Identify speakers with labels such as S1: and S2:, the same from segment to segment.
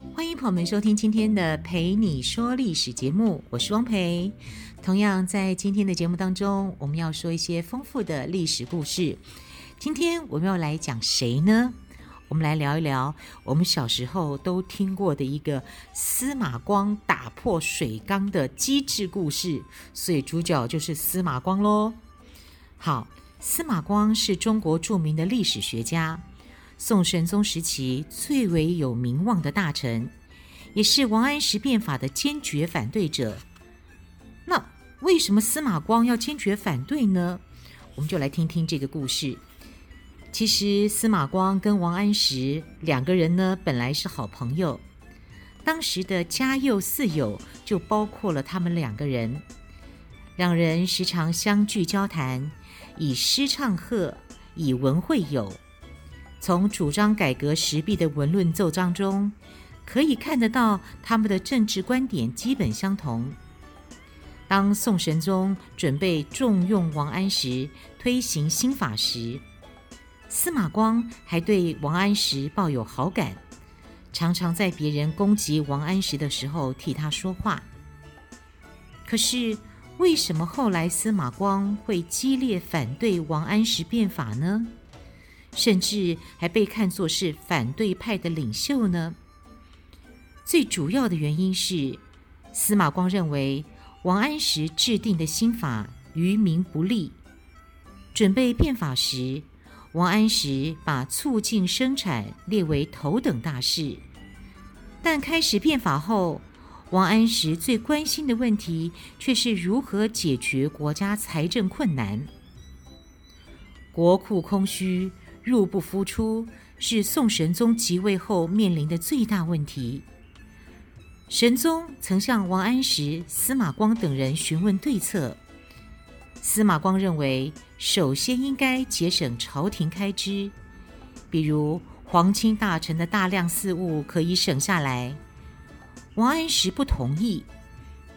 S1: 欢迎朋友们收听今天的《陪你说历史》节目，我是汪培。同样在今天的节目当中，我们要说一些丰富的历史故事。今天我们要来讲谁呢？我们来聊一聊我们小时候都听过的一个司马光打破水缸的机智故事，所以主角就是司马光喽。好，司马光是中国著名的历史学家，宋神宗时期最为有名望的大臣，也是王安石变法的坚决反对者。那为什么司马光要坚决反对呢？我们就来听听这个故事。其实司马光跟王安石两个人呢，本来是好朋友。当时的嘉佑四友就包括了他们两个人，两人时常相聚交谈，以诗唱和，以文会友。从主张改革时弊的文论奏章中，可以看得到他们的政治观点基本相同。当宋神宗准备重用王安石，推行新法时，司马光还对王安石抱有好感，常常在别人攻击王安石的时候替他说话。可是，为什么后来司马光会激烈反对王安石变法呢？甚至还被看作是反对派的领袖呢？最主要的原因是，司马光认为王安石制定的新法于民不利，准备变法时，王安石把促进生产列为头等大事，但开始变法后，王安石最关心的问题却是如何解决国家财政困难。国库空虚、入不敷出，是宋神宗即位后面临的最大问题。神宗曾向王安石、司马光等人询问对策。司马光认为，首先应该节省朝廷开支，比如皇亲大臣的大量祀物可以省下来。王安石不同意，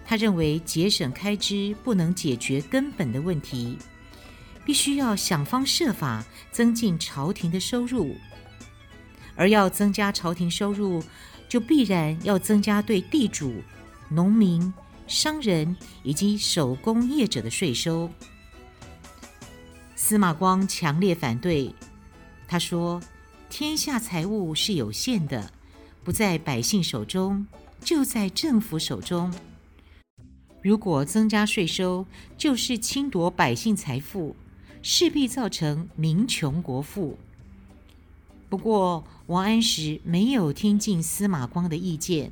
S1: 他认为节省开支不能解决根本的问题，必须要想方设法增进朝廷的收入，而要增加朝廷收入，就必然要增加对地主、农民。商人以及手工业者的税收，司马光强烈反对。他说：“天下财物是有限的，不在百姓手中，就在政府手中。如果增加税收，就是侵夺百姓财富，势必造成民穷国富。”不过，王安石没有听进司马光的意见。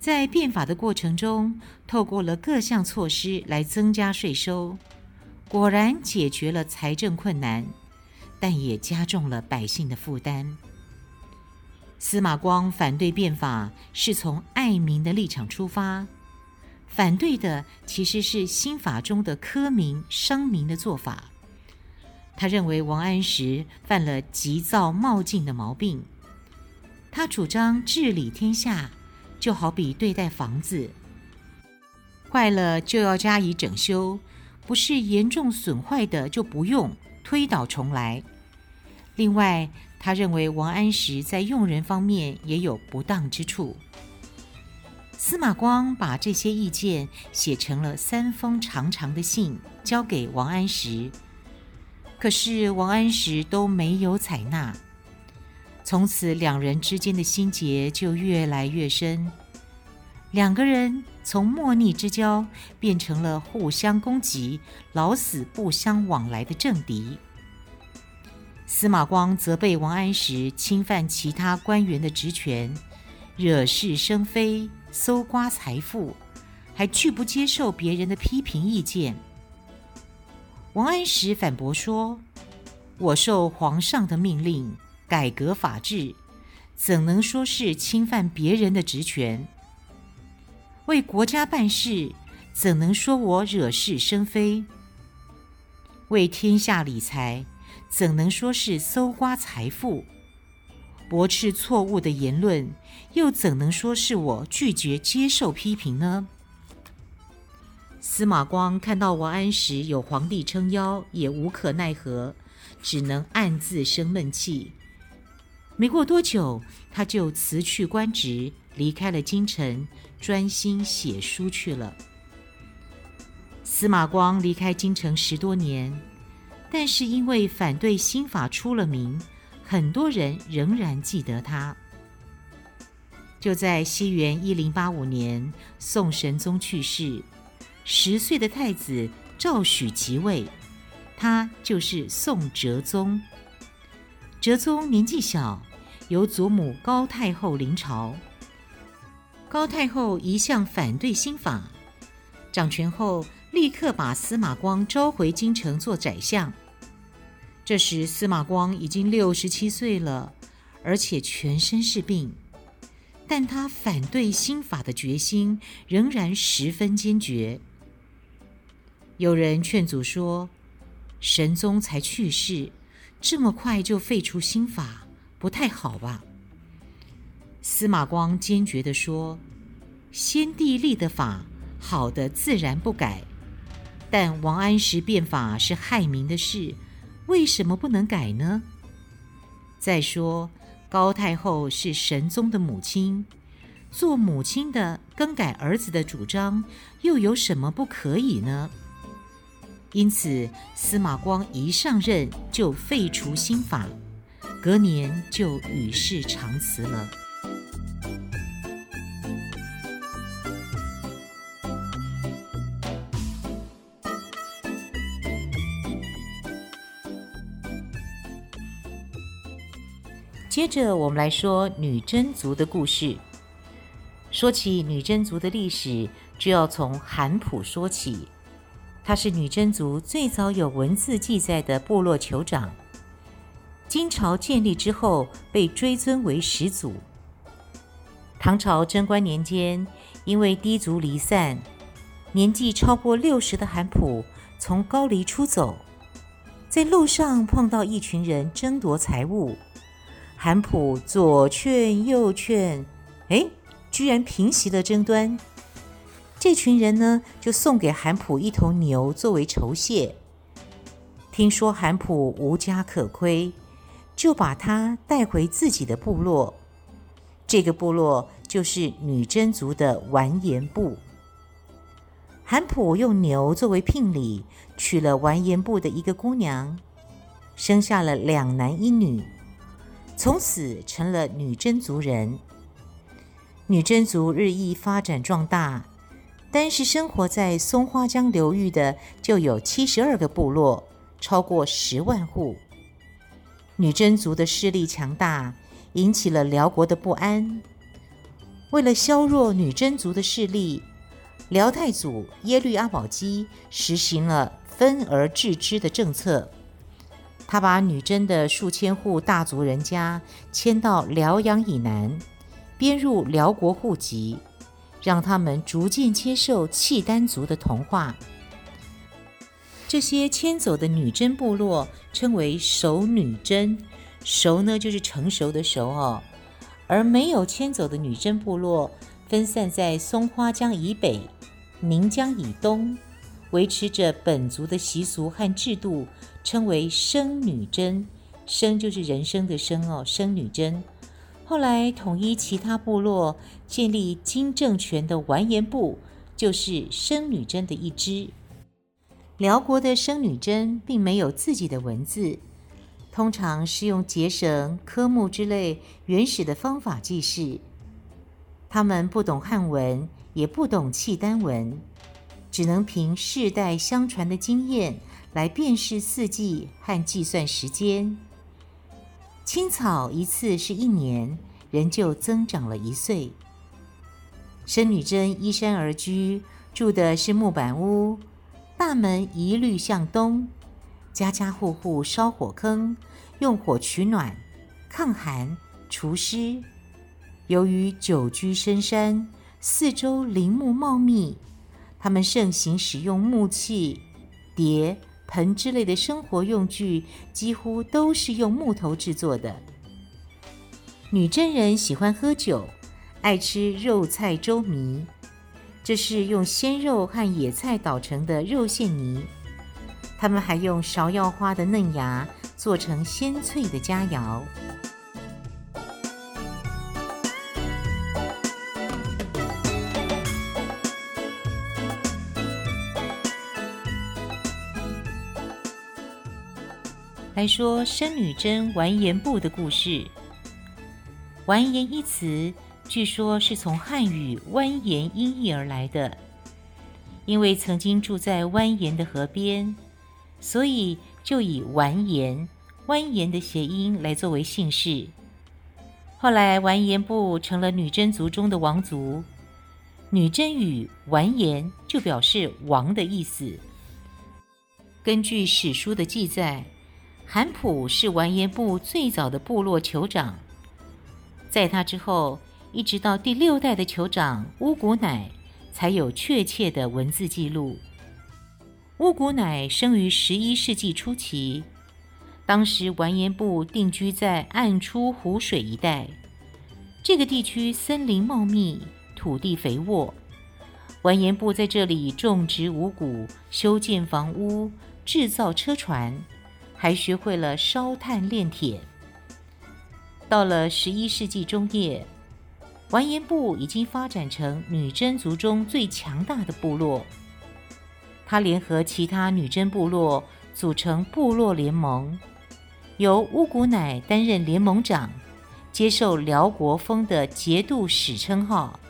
S1: 在变法的过程中，透过了各项措施来增加税收，果然解决了财政困难，但也加重了百姓的负担。司马光反对变法，是从爱民的立场出发，反对的其实是新法中的苛民伤民的做法。他认为王安石犯了急躁冒进的毛病，他主张治理天下。就好比对待房子，坏了就要加以整修，不是严重损坏的就不用，推倒重来。另外，他认为王安石在用人方面也有不当之处。司马光把这些意见写成了三封长长的信，交给王安石，可是王安石都没有采纳。从此，两人之间的心结就越来越深。两个人从莫逆之交变成了互相攻击、老死不相往来的政敌。司马光责备王安石侵犯其他官员的职权，惹是生非，搜刮财富，还拒不接受别人的批评意见。王安石反驳说：“我受皇上的命令。”改革法治，怎能说是侵犯别人的职权？为国家办事，怎能说我惹是生非？为天下理财，怎能说是搜刮财富？驳斥错误的言论，又怎能说是我拒绝接受批评呢？司马光看到王安石有皇帝撑腰，也无可奈何，只能暗自生闷气。没过多久，他就辞去官职，离开了京城，专心写书去了。司马光离开京城十多年，但是因为反对新法出了名。很多人仍然记得他。就在西元一零八五年，宋神宗去世，十岁的太子赵许即位，他就是宋哲宗。哲宗年纪小，由祖母高太后临朝。高太后一向反对新法，掌权后立刻把司马光召回京城做宰相。这时，司马光已经六十七岁了，而且全身是病，但他反对新法的决心仍然十分坚决。有人劝阻说：“神宗才去世，这么快就废除新法，不太好吧？”司马光坚决地说：“先帝立的法，好的自然不改，但王安石变法是害民的事。”为什么不能改呢？再说，高太后是神宗的母亲，做母亲的更改儿子的主张，又有什么不可以呢？因此，司马光一上任就废除新法，隔年就与世长辞了。接着，我们来说女真族的故事。说起女真族的历史，就要从韩普说起。他是女真族最早有文字记载的部落酋长。金朝建立之后，被追尊为始祖。唐朝贞观年间，因为低族离散，年纪超过六十的韩普从高丽出走，在路上碰到一群人争夺财物。韩普左劝右劝，哎，居然平息了争端。这群人呢，就送给韩普一头牛作为酬谢。听说韩普无家可归，就把他带回自己的部落。这个部落就是女真族的完颜部。韩普用牛作为聘礼，娶了完颜部的一个姑娘，生下了两男一女。从此成了女真族人。女真族日益发展壮大，单是生活在松花江流域的就有七十二个部落，超过十万户。女真族的势力强大，引起了辽国的不安。为了削弱女真族的势力，辽太祖耶律阿保机实行了分而治之的政策。他把女真的数千户大族人家迁到辽阳以南，编入辽国户籍，让他们逐渐接受契丹族的同化。这些迁走的女真部落称为熟女真，熟呢就是成熟的熟哦。而没有迁走的女真部落分散在松花江以北、宁江以东。维持着本族的习俗和制度，称为生女真。生就是人生的生哦，生女真。后来统一其他部落，建立金政权的完颜部，就是生女真的一支。辽国的生女真并没有自己的文字，通常是用结绳、科木之类原始的方法记事。他们不懂汉文，也不懂契丹文。只能凭世代相传的经验来辨识四季和计算时间。青草一次是一年，人就增长了一岁。申女真依山而居，住的是木板屋，大门一律向东，家家户户烧火坑，用火取暖、抗寒、除湿。由于久居深山，四周林木茂密。他们盛行使用木器、碟、盆之类的生活用具几乎都是用木头制作的。女真人喜欢喝酒，爱吃肉菜粥糜，这是用鲜肉和野菜捣成的肉馅泥。他们还用芍药花的嫩芽做成鲜脆的佳肴。来说申女真完颜部的故事。完颜一词据说是从汉语蜿蜒音译而来的，因为曾经住在蜿蜒的河边，所以就以完颜、蜿蜒的谐音来作为姓氏。后来完颜部成了女真族中的王族，女真语完颜就表示王的意思。根据史书的记载。韩普是完颜部最早的部落酋长，在他之后，一直到第六代的酋长乌古乃，才有确切的文字记录。乌古乃生于十一世纪初期，当时完颜部定居在暗出湖水一带，这个地区森林茂密，土地肥沃，完颜部在这里种植五谷，修建房屋，制造车船。还学会了烧炭炼铁。到了十一世纪中叶，完颜部已经发展成女真族中最强大的部落。他联合其他女真部落组成部落联盟，由乌古乃担任联盟长，接受辽国封的节度使称号。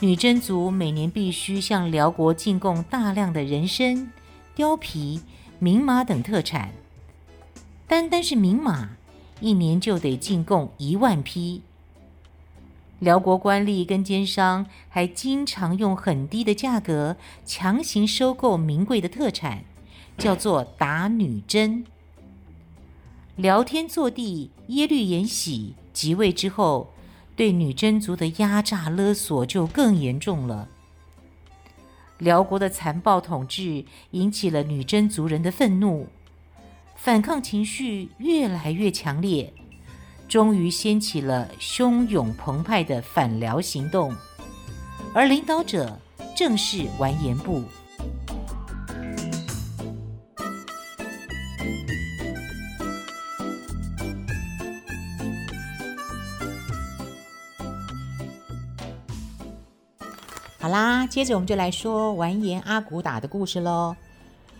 S1: 女真族每年必须向辽国进贡大量的人参、貂皮。名马等特产，单单是名马，一年就得进贡一万匹。辽国官吏跟奸商还经常用很低的价格强行收购名贵的特产，叫做打女真。辽天祚帝耶律延禧即位之后，对女真族的压榨勒索就更严重了。辽国的残暴统治引起了女真族人的愤怒，反抗情绪越来越强烈，终于掀起了汹涌澎湃的反辽行动，而领导者正是完颜部。好啦，接着我们就来说完颜阿骨打的故事喽。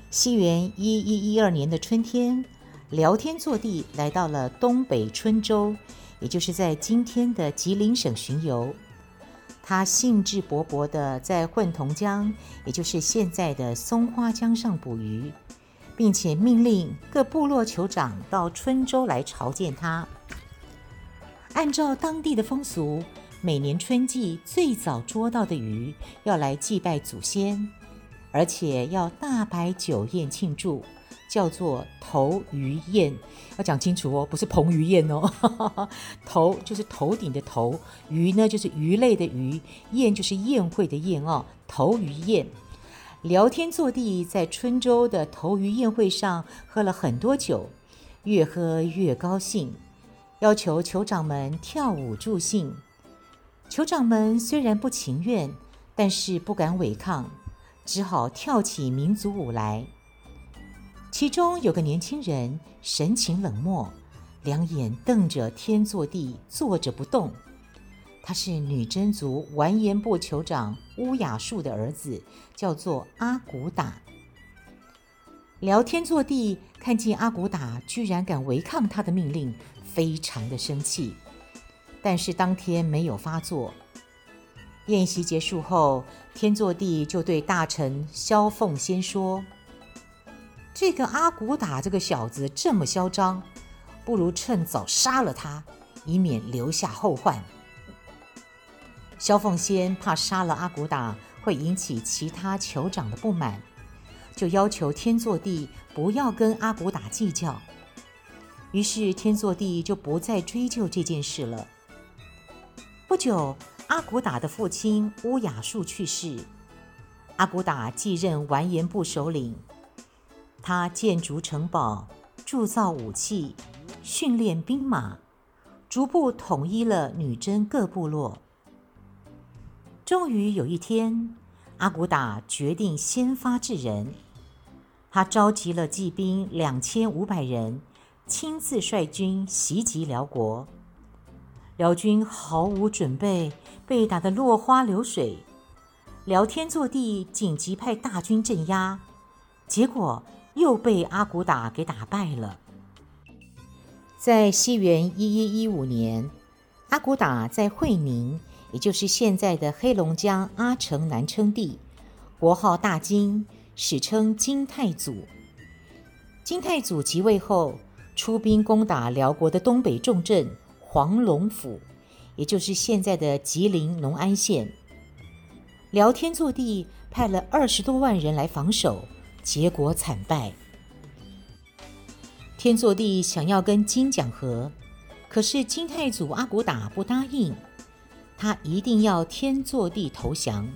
S1: 西元一一一二年的春天，辽天祚帝来到了东北春州，也就是在今天的吉林省巡游。他兴致勃勃地在混同江，也就是现在的松花江上捕鱼，并且命令各部落酋长到春州来朝见他。按照当地的风俗。每年春季最早捉到的鱼要来祭拜祖先，而且要大摆酒宴庆祝，叫做头鱼宴。要讲清楚哦，不是彭于晏哦。头就是头顶的头，鱼呢就是鱼类的鱼，宴就是宴会的宴哦。头鱼宴，聊天坐地在春州的头鱼宴会上喝了很多酒，越喝越高兴，要求酋长们跳舞助兴。酋长们虽然不情愿，但是不敢违抗，只好跳起民族舞来。其中有个年轻人神情冷漠，两眼瞪着天祚帝，坐着不动。他是女真族完颜部酋长乌雅术的儿子，叫做阿古打。辽天坐地看见阿古打居然敢违抗他的命令，非常的生气。但是当天没有发作。宴席结束后，天祚帝就对大臣萧凤仙说：“这个阿骨打这个小子这么嚣张，不如趁早杀了他，以免留下后患。”萧凤仙怕杀了阿骨打会引起其他酋长的不满，就要求天祚帝不要跟阿骨打计较。于是天祚帝就不再追究这件事了。不久，阿骨打的父亲乌雅术去世，阿骨打继任完颜部首领。他建筑城堡，铸造武器，训练兵马，逐步统一了女真各部落。终于有一天，阿骨打决定先发制人，他召集了骑兵两千五百人，亲自率军袭击辽国。辽军毫无准备，被打得落花流水。辽天祚帝紧急派大军镇压，结果又被阿骨打给打败了。在西元一一一五年，阿骨打在会宁，也就是现在的黑龙江阿城南称帝，国号大金，史称金太祖。金太祖即位后，出兵攻打辽国的东北重镇。黄龙府，也就是现在的吉林农安县。辽天祚帝派了二十多万人来防守，结果惨败。天祚帝想要跟金讲和，可是金太祖阿骨打不答应，他一定要天祚帝投降。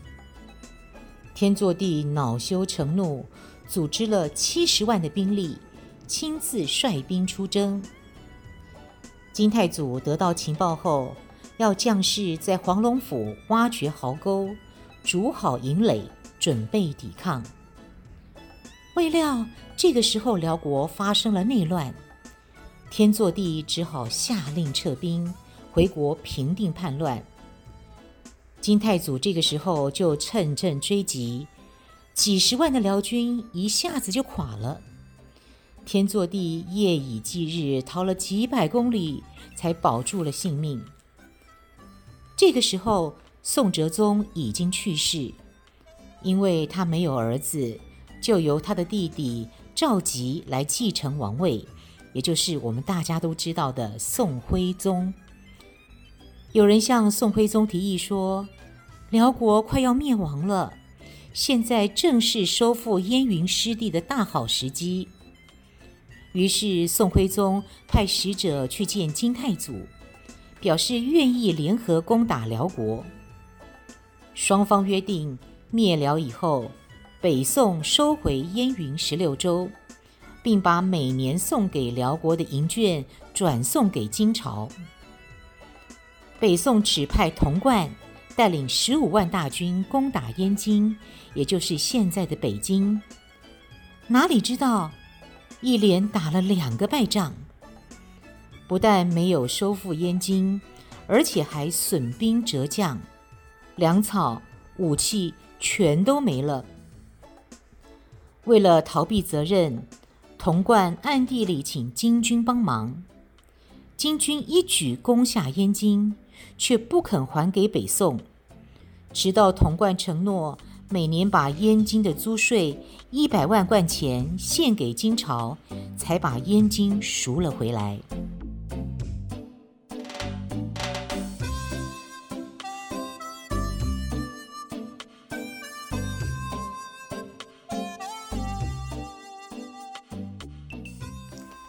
S1: 天祚帝恼羞成怒，组织了七十万的兵力，亲自率兵出征。金太祖得到情报后，要将士在黄龙府挖掘壕沟，筑好营垒，准备抵抗。未料这个时候辽国发生了内乱，天祚帝只好下令撤兵回国平定叛乱。金太祖这个时候就乘胜追击，几十万的辽军一下子就垮了。天祚帝夜以继日逃了几百公里，才保住了性命。这个时候，宋哲宗已经去世，因为他没有儿子，就由他的弟弟赵佶来继承王位，也就是我们大家都知道的宋徽宗。有人向宋徽宗提议说，辽国快要灭亡了，现在正是收复燕云失地的大好时机。于是，宋徽宗派使者去见金太祖，表示愿意联合攻打辽国。双方约定，灭辽以后，北宋收回燕云十六州，并把每年送给辽国的银券转送给金朝。北宋指派童贯带领十五万大军攻打燕京，也就是现在的北京。哪里知道？一连打了两个败仗，不但没有收复燕京，而且还损兵折将，粮草、武器全都没了。为了逃避责任，童贯暗地里请金军帮忙。金军一举攻下燕京，却不肯还给北宋，直到童贯承诺。每年把燕京的租税一百万贯钱献给金朝，才把燕京赎了回来。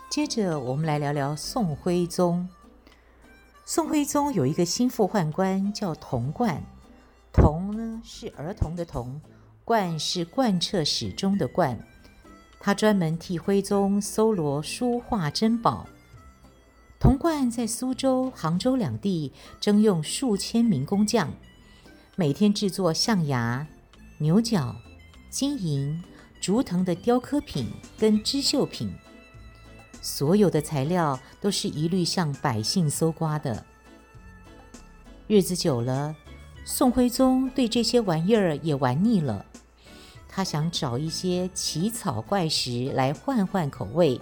S1: 接着，我们来聊聊宋徽宗。宋徽宗有一个心腹宦官叫童贯。童是儿童的童，贯是贯彻始终的贯。他专门替徽宗搜罗书画珍宝。童贯在苏州、杭州两地征用数千名工匠，每天制作象牙、牛角、金银、竹藤的雕刻品跟织绣品。所有的材料都是一律向百姓搜刮的。日子久了。宋徽宗对这些玩意儿也玩腻了，他想找一些奇草怪石来换换口味。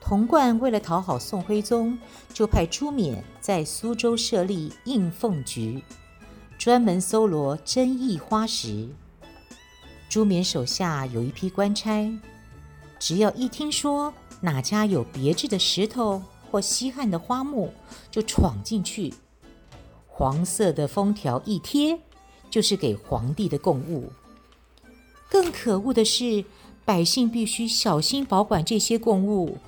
S1: 童贯为了讨好宋徽宗，就派朱冕在苏州设立应奉局，专门搜罗珍异花石。朱冕手下有一批官差，只要一听说哪家有别致的石头或稀罕的花木，就闯进去。黄色的封条一贴，就是给皇帝的贡物。更可恶的是，百姓必须小心保管这些贡物，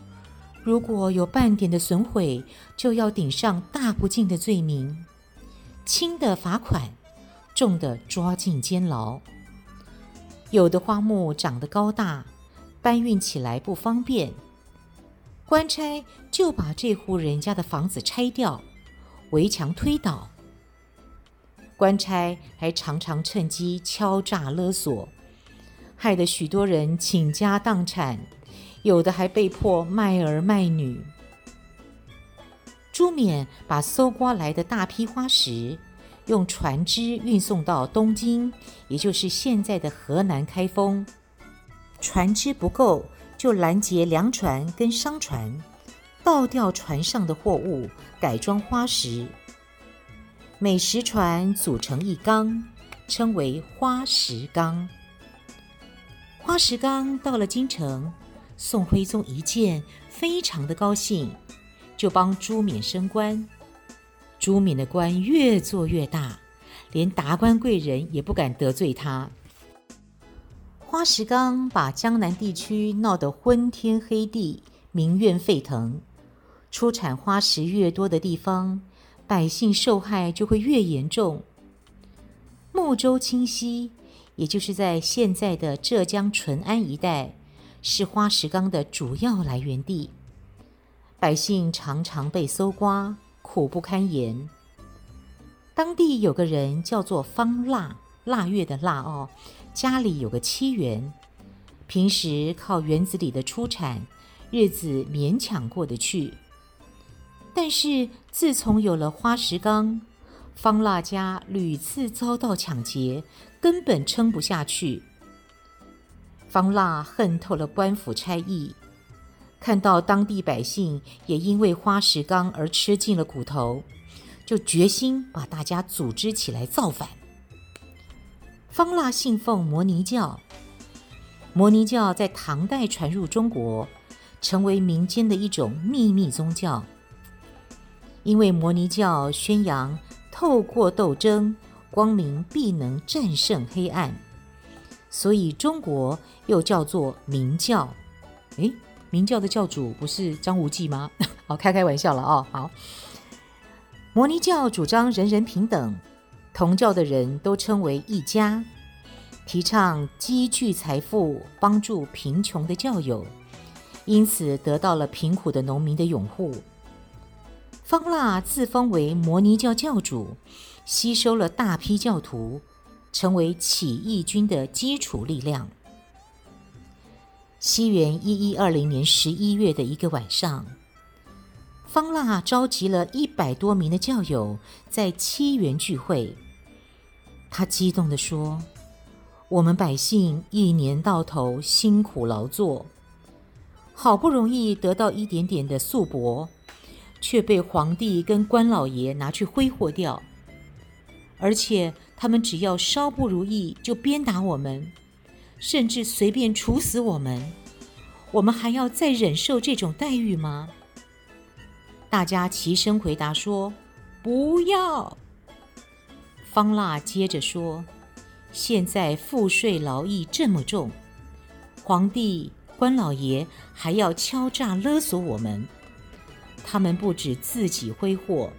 S1: 如果有半点的损毁，就要顶上大不敬的罪名，轻的罚款，重的抓进监牢。有的花木长得高大，搬运起来不方便，官差就把这户人家的房子拆掉，围墙推倒。官差还常常趁机敲诈勒索，害得许多人倾家荡产，有的还被迫卖儿卖女。朱冕把搜刮来的大批花石，用船只运送到东京，也就是现在的河南开封。船只不够，就拦截粮船跟商船，倒掉船上的货物，改装花石。每十船组成一缸，称为花石缸。花石缸到了京城，宋徽宗一见，非常的高兴。就帮朱冕升官，朱冕的官越做越大，连达官贵人也不敢得罪他。花石纲把江南地区闹得昏天黑地，民怨沸腾。出产花石越多的地方，百姓受害就会越严重。睦州清溪，也就是在现在的浙江淳安一带，是花石纲的主要来源地。百姓常常被搜刮，苦不堪言。当地有个人叫做方腊，腊月的腊哦，家里有个妻园，平时靠园子里的出产，日子勉强过得去。但是自从有了花石纲，方腊家屡次遭到抢劫，根本撑不下去。方腊恨透了官府差役。看到当地百姓也因为花石纲而吃尽了苦头，就决心把大家组织起来造反。方腊信奉摩尼教，摩尼教在唐代传入中国，成为民间的一种秘密宗教。因为摩尼教宣扬透过斗争，光明必能战胜黑暗，所以中国又叫做明教。诶。明教的教主不是张无忌吗？好，开开玩笑了哦。好，摩尼教主张人人平等，同教的人都称为一家，提倡积聚财富，帮助贫穷的教友，因此得到了贫苦的农民的拥护。方腊自封为摩尼教教主，吸收了大批教徒，成为起义军的基础力量。西元一一二零年十一月的一个晚上，方腊召集了一百多名的教友在七园聚会。他激动地说：“我们百姓一年到头辛苦劳作，好不容易得到一点点的素帛，却被皇帝跟官老爷拿去挥霍掉。而且他们只要稍不如意，就鞭打我们。”甚至随便处死我们，我们还要再忍受这种待遇吗？大家齐声回答说：“不要。”方腊接着说：“现在赋税劳役这么重，皇帝、官老爷还要敲诈勒索我们，他们不止自己挥霍，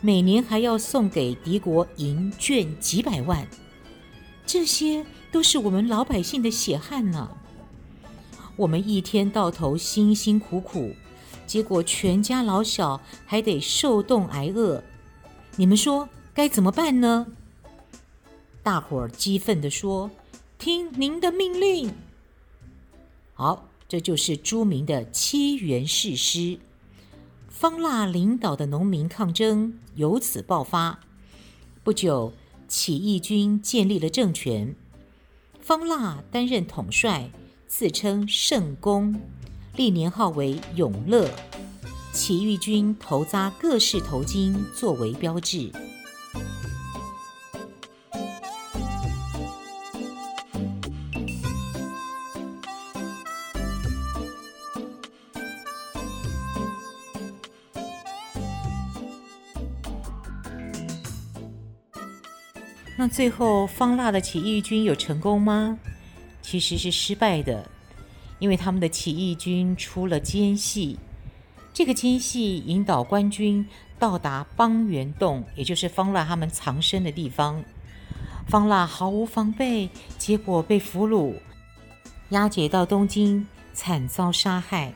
S1: 每年还要送给敌国银绢几百万，这些。”都是我们老百姓的血汗呢。我们一天到头辛辛苦苦，结果全家老小还得受冻挨饿。你们说该怎么办呢？大伙儿激愤地说：“听您的命令。”好，这就是著名的七元誓师。方腊领导的农民抗争由此爆发。不久，起义军建立了政权。方腊担任统帅，自称圣公，历年号为永乐。起义军头扎各式头巾作为标志。那最后，方腊的起义军有成功吗？其实是失败的，因为他们的起义军出了奸细。这个奸细引导官军到达邦元洞，也就是方腊他们藏身的地方。方腊毫无防备，结果被俘虏，押解到东京，惨遭杀害。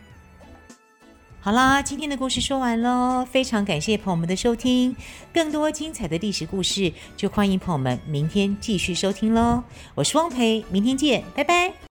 S1: 好啦，今天的故事说完喽，非常感谢朋友们的收听。更多精彩的历史故事，就欢迎朋友们明天继续收听喽。我是汪培，明天见，拜拜。